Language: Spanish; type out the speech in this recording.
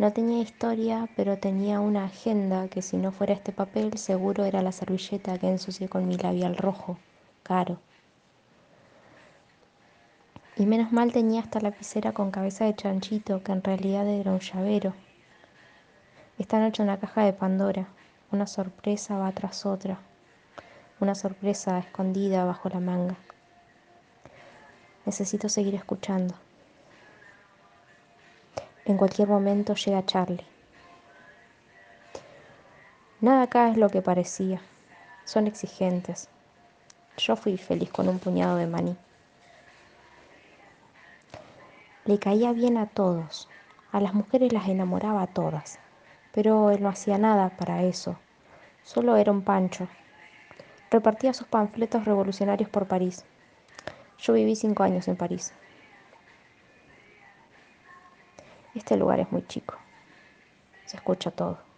No tenía historia, pero tenía una agenda que si no fuera este papel seguro era la servilleta que ensucié con mi labial rojo, caro. Y menos mal tenía esta lapicera con cabeza de chanchito, que en realidad era un llavero. Esta noche una caja de Pandora, una sorpresa va tras otra, una sorpresa escondida bajo la manga. Necesito seguir escuchando. En cualquier momento llega Charlie. Nada acá es lo que parecía. Son exigentes. Yo fui feliz con un puñado de maní. Le caía bien a todos. A las mujeres las enamoraba a todas. Pero él no hacía nada para eso. Solo era un pancho. Repartía sus panfletos revolucionarios por París. Yo viví cinco años en París. Este lugar es muy chico. Se escucha todo.